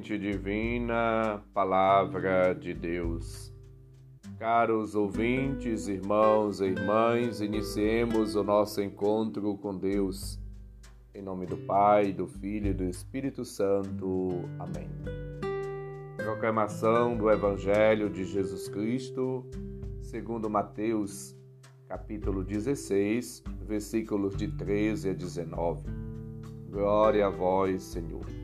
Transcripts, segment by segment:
Divina, Palavra de Deus. Caros ouvintes, irmãos e irmãs, iniciemos o nosso encontro com Deus. Em nome do Pai, do Filho e do Espírito Santo. Amém. Proclamação do Evangelho de Jesus Cristo, segundo Mateus, capítulo 16, versículos de 13 a 19. Glória a vós, Senhor.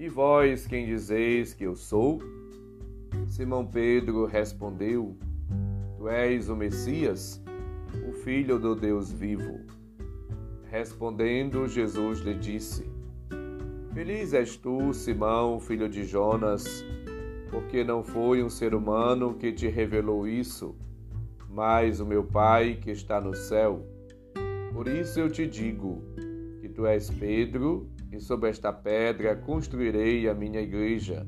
e vós quem dizeis que eu sou? Simão Pedro respondeu: Tu és o Messias, o Filho do Deus vivo. Respondendo, Jesus lhe disse: Feliz és tu, Simão, filho de Jonas, porque não foi um ser humano que te revelou isso, mas o meu Pai que está no céu. Por isso eu te digo que tu és Pedro, e sobre esta pedra construirei a minha igreja,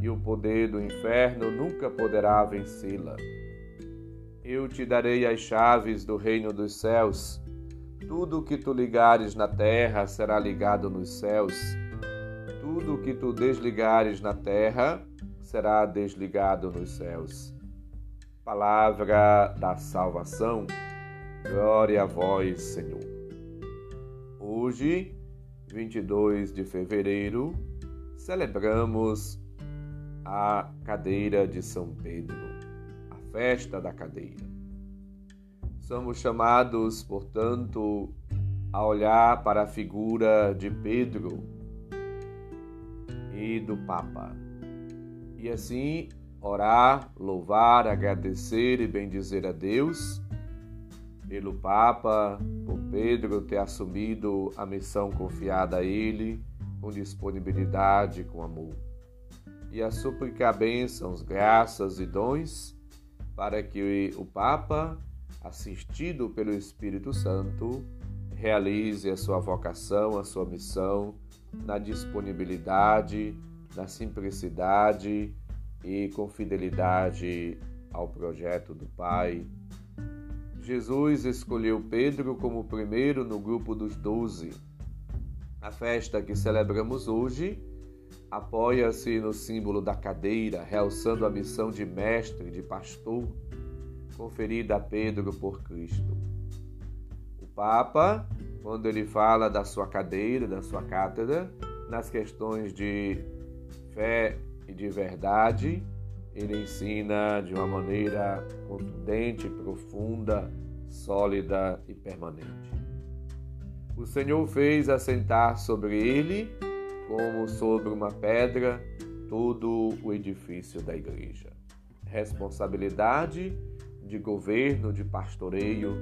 e o poder do inferno nunca poderá vencê-la. Eu te darei as chaves do reino dos céus. Tudo o que tu ligares na terra será ligado nos céus. Tudo o que tu desligares na terra será desligado nos céus. Palavra da salvação. Glória a vós, Senhor. Hoje 22 de fevereiro, celebramos a cadeira de São Pedro, a festa da cadeira. Somos chamados, portanto, a olhar para a figura de Pedro e do Papa. E assim orar, louvar, agradecer e bendizer a Deus pelo Papa, por Pedro ter assumido a missão confiada a ele com disponibilidade, com amor. E a suplicar bênçãos, graças e dons para que o Papa, assistido pelo Espírito Santo, realize a sua vocação, a sua missão na disponibilidade, na simplicidade e com fidelidade ao projeto do Pai Jesus escolheu Pedro como primeiro no grupo dos doze. A festa que celebramos hoje apoia-se no símbolo da cadeira, realçando a missão de mestre, de pastor, conferida a Pedro por Cristo. O Papa, quando ele fala da sua cadeira, da sua cátedra, nas questões de fé e de verdade, ele ensina de uma maneira contundente, profunda, sólida e permanente. O Senhor fez assentar sobre ele, como sobre uma pedra, todo o edifício da igreja. Responsabilidade de governo, de pastoreio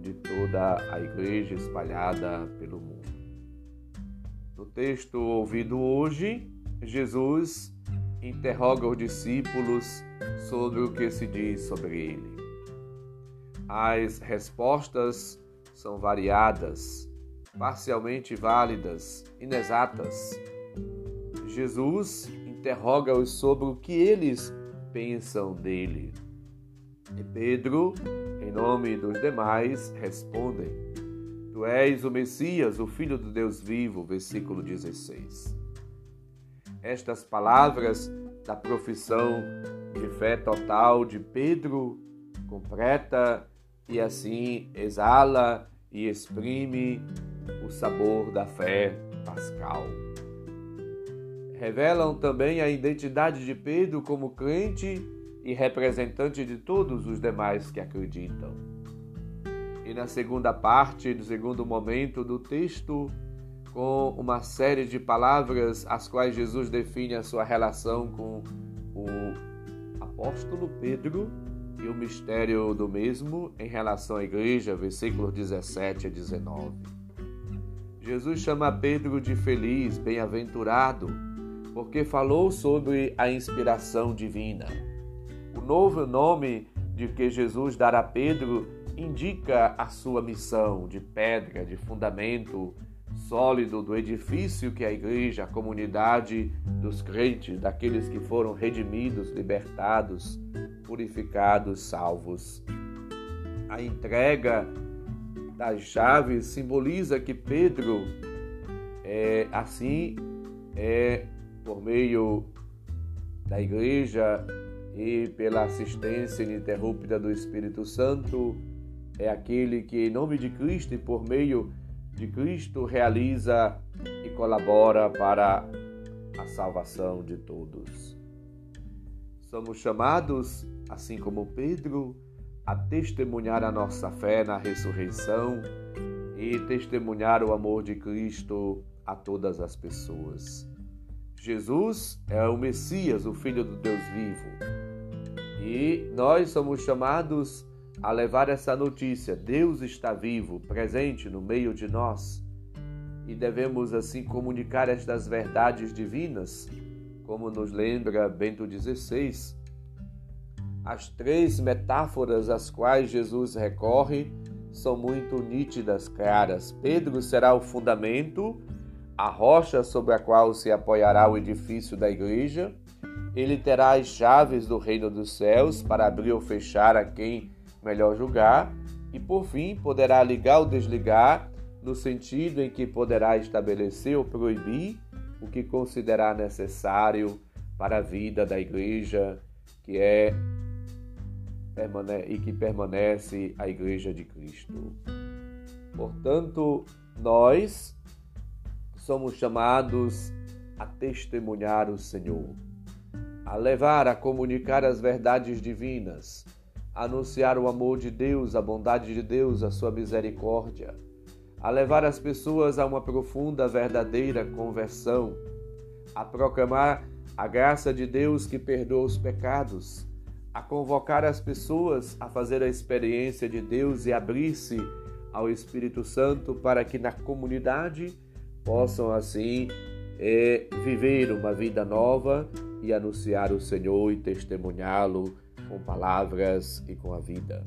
de toda a igreja espalhada pelo mundo. No texto ouvido hoje, Jesus interroga os discípulos sobre o que se diz sobre ele. As respostas são variadas, parcialmente válidas, inexatas. Jesus interroga-os sobre o que eles pensam dele. E Pedro, em nome dos demais, respondem: Tu és o Messias, o Filho do Deus vivo, versículo 16. Estas palavras da profissão de fé total de Pedro completa e assim exala e exprime o sabor da fé pascal. Revelam também a identidade de Pedro como crente e representante de todos os demais que acreditam. E na segunda parte, do segundo momento do texto, com uma série de palavras as quais Jesus define a sua relação com o apóstolo Pedro e o mistério do mesmo em relação à igreja, versículos 17 a 19. Jesus chama Pedro de feliz, bem-aventurado, porque falou sobre a inspiração divina. O novo nome de que Jesus dará a Pedro indica a sua missão de pedra, de fundamento sólido do edifício que é a igreja, a comunidade dos crentes, daqueles que foram redimidos, libertados, purificados, salvos. A entrega das chaves simboliza que Pedro, é, assim, é por meio da igreja e pela assistência ininterrupta do Espírito Santo, é aquele que, em nome de Cristo e por meio de Cristo, realiza e colabora para a salvação de todos. Somos chamados, assim como Pedro, a testemunhar a nossa fé na ressurreição e testemunhar o amor de Cristo a todas as pessoas. Jesus é o Messias, o Filho do Deus vivo. E nós somos chamados a levar essa notícia: Deus está vivo, presente no meio de nós. E devemos assim comunicar estas verdades divinas, como nos lembra Bento XVI, as três metáforas às quais Jesus recorre são muito nítidas, claras. Pedro será o fundamento, a rocha sobre a qual se apoiará o edifício da igreja. Ele terá as chaves do reino dos céus para abrir ou fechar a quem melhor julgar. E por fim, poderá ligar ou desligar, no sentido em que poderá estabelecer ou proibir o que considerar necessário para a vida da igreja, que é e que permanece a Igreja de Cristo. Portanto, nós somos chamados a testemunhar o Senhor, a levar, a comunicar as verdades divinas, anunciar o amor de Deus, a bondade de Deus, a sua misericórdia, a levar as pessoas a uma profunda, verdadeira conversão, a proclamar a graça de Deus que perdoa os pecados, a convocar as pessoas a fazer a experiência de Deus e abrir-se ao Espírito Santo para que na comunidade possam assim é, viver uma vida nova e anunciar o Senhor e testemunhá-lo com palavras e com a vida.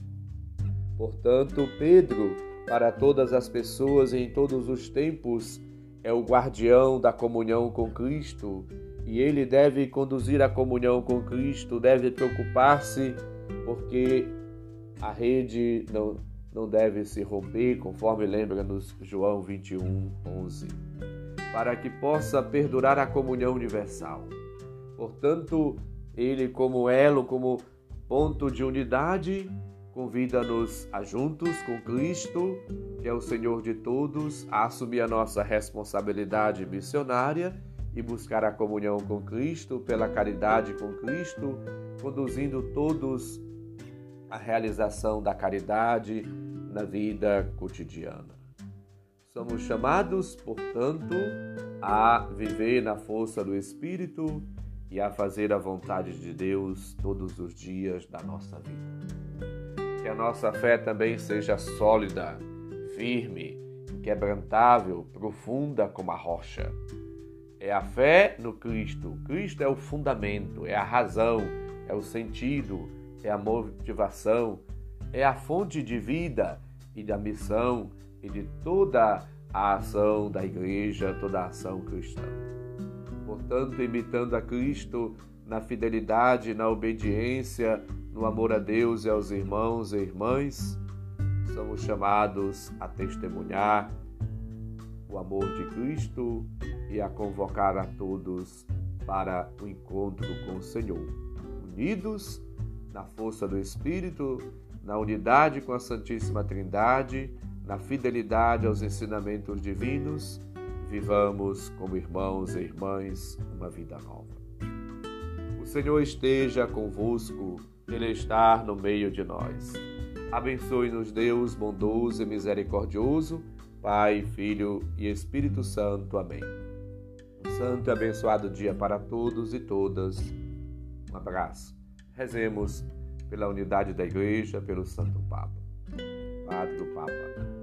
Portanto, Pedro, para todas as pessoas em todos os tempos, é o guardião da comunhão com Cristo e ele deve conduzir a comunhão com Cristo, deve preocupar-se, porque a rede não, não deve se romper, conforme lembra-nos João 21, 11, para que possa perdurar a comunhão universal. Portanto, ele, como elo, como ponto de unidade, convida-nos a juntos com Cristo, que é o Senhor de todos, a assumir a nossa responsabilidade missionária e buscar a comunhão com Cristo, pela caridade com Cristo, conduzindo todos à realização da caridade na vida cotidiana. Somos chamados, portanto, a viver na força do Espírito e a fazer a vontade de Deus todos os dias da nossa vida. Que a nossa fé também seja sólida, firme, quebrantável, profunda como a rocha é a fé no Cristo. Cristo é o fundamento, é a razão, é o sentido, é a motivação, é a fonte de vida e da missão e de toda a ação da igreja, toda a ação cristã. Portanto, imitando a Cristo na fidelidade, na obediência, no amor a Deus e aos irmãos e irmãs, somos chamados a testemunhar o amor de Cristo e a convocar a todos para o encontro com o Senhor. Unidos na força do Espírito, na unidade com a Santíssima Trindade, na fidelidade aos ensinamentos divinos, vivamos como irmãos e irmãs uma vida nova. O Senhor esteja convosco, Ele está no meio de nós. Abençoe-nos, Deus bondoso e misericordioso Pai, Filho e Espírito Santo. Amém. Um santo e abençoado dia para todos e todas. Um abraço. Rezemos pela unidade da Igreja, pelo Santo Papa. Padre do Papa.